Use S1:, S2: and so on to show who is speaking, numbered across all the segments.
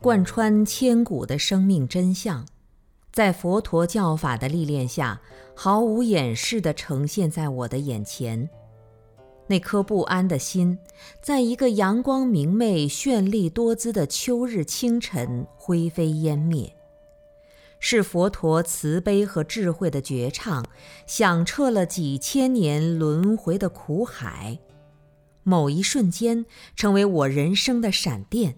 S1: 贯穿千古的生命真相，在佛陀教法的历练下，毫无掩饰地呈现在我的眼前。那颗不安的心，在一个阳光明媚、绚丽多姿的秋日清晨灰飞烟灭。是佛陀慈悲和智慧的绝唱，响彻了几千年轮回的苦海。某一瞬间，成为我人生的闪电，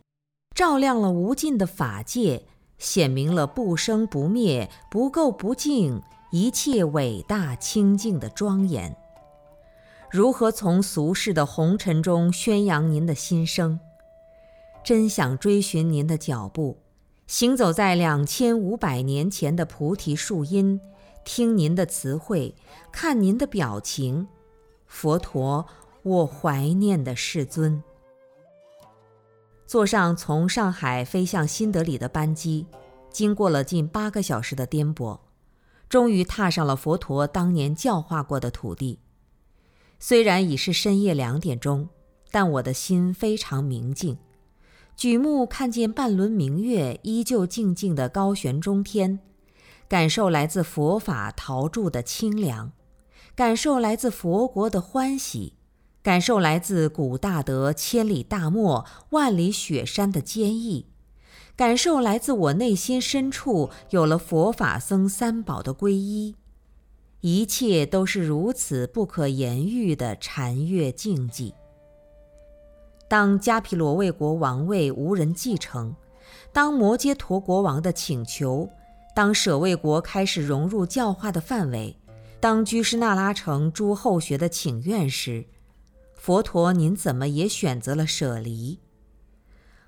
S1: 照亮了无尽的法界，显明了不生不灭、不垢不净一切伟大清净的庄严。如何从俗世的红尘中宣扬您的心声？真想追寻您的脚步。行走在两千五百年前的菩提树荫，听您的词汇，看您的表情，佛陀，我怀念的世尊。坐上从上海飞向新德里的班机，经过了近八个小时的颠簸，终于踏上了佛陀当年教化过的土地。虽然已是深夜两点钟，但我的心非常明净。举目看见半轮明月，依旧静静地高悬中天，感受来自佛法陶铸的清凉，感受来自佛国的欢喜，感受来自古大德千里大漠、万里雪山的坚毅，感受来自我内心深处有了佛法僧三宝的皈依，一切都是如此不可言喻的禅悦境界。当迦毗罗卫国王位无人继承，当摩揭陀国王的请求，当舍卫国开始融入教化的范围，当居士那拉城诸后学的请愿时，佛陀您怎么也选择了舍离？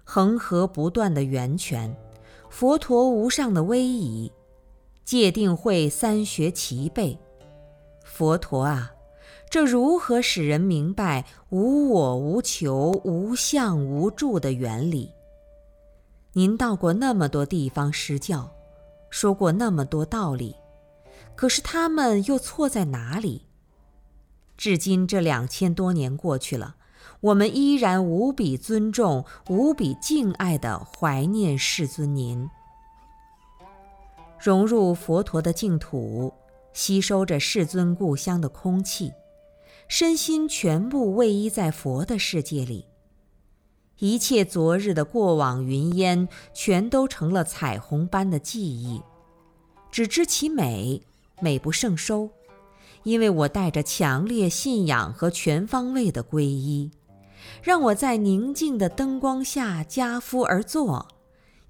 S1: 恒河不断的源泉，佛陀无上的威仪，戒定慧三学齐备，佛陀啊！这如何使人明白无我无求无相无助的原理？您到过那么多地方施教，说过那么多道理，可是他们又错在哪里？至今这两千多年过去了，我们依然无比尊重、无比敬爱地怀念世尊您，融入佛陀的净土，吸收着世尊故乡的空气。身心全部位依在佛的世界里，一切昨日的过往云烟，全都成了彩虹般的记忆，只知其美，美不胜收。因为我带着强烈信仰和全方位的皈依，让我在宁静的灯光下加趺而坐，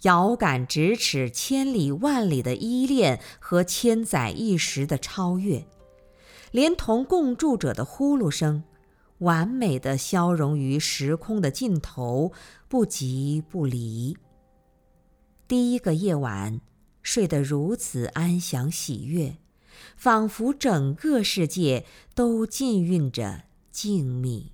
S1: 遥感咫尺千里万里的依恋和千载一时的超越。连同共住者的呼噜声，完美的消融于时空的尽头，不即不离。第一个夜晚，睡得如此安详喜悦，仿佛整个世界都浸润着静谧。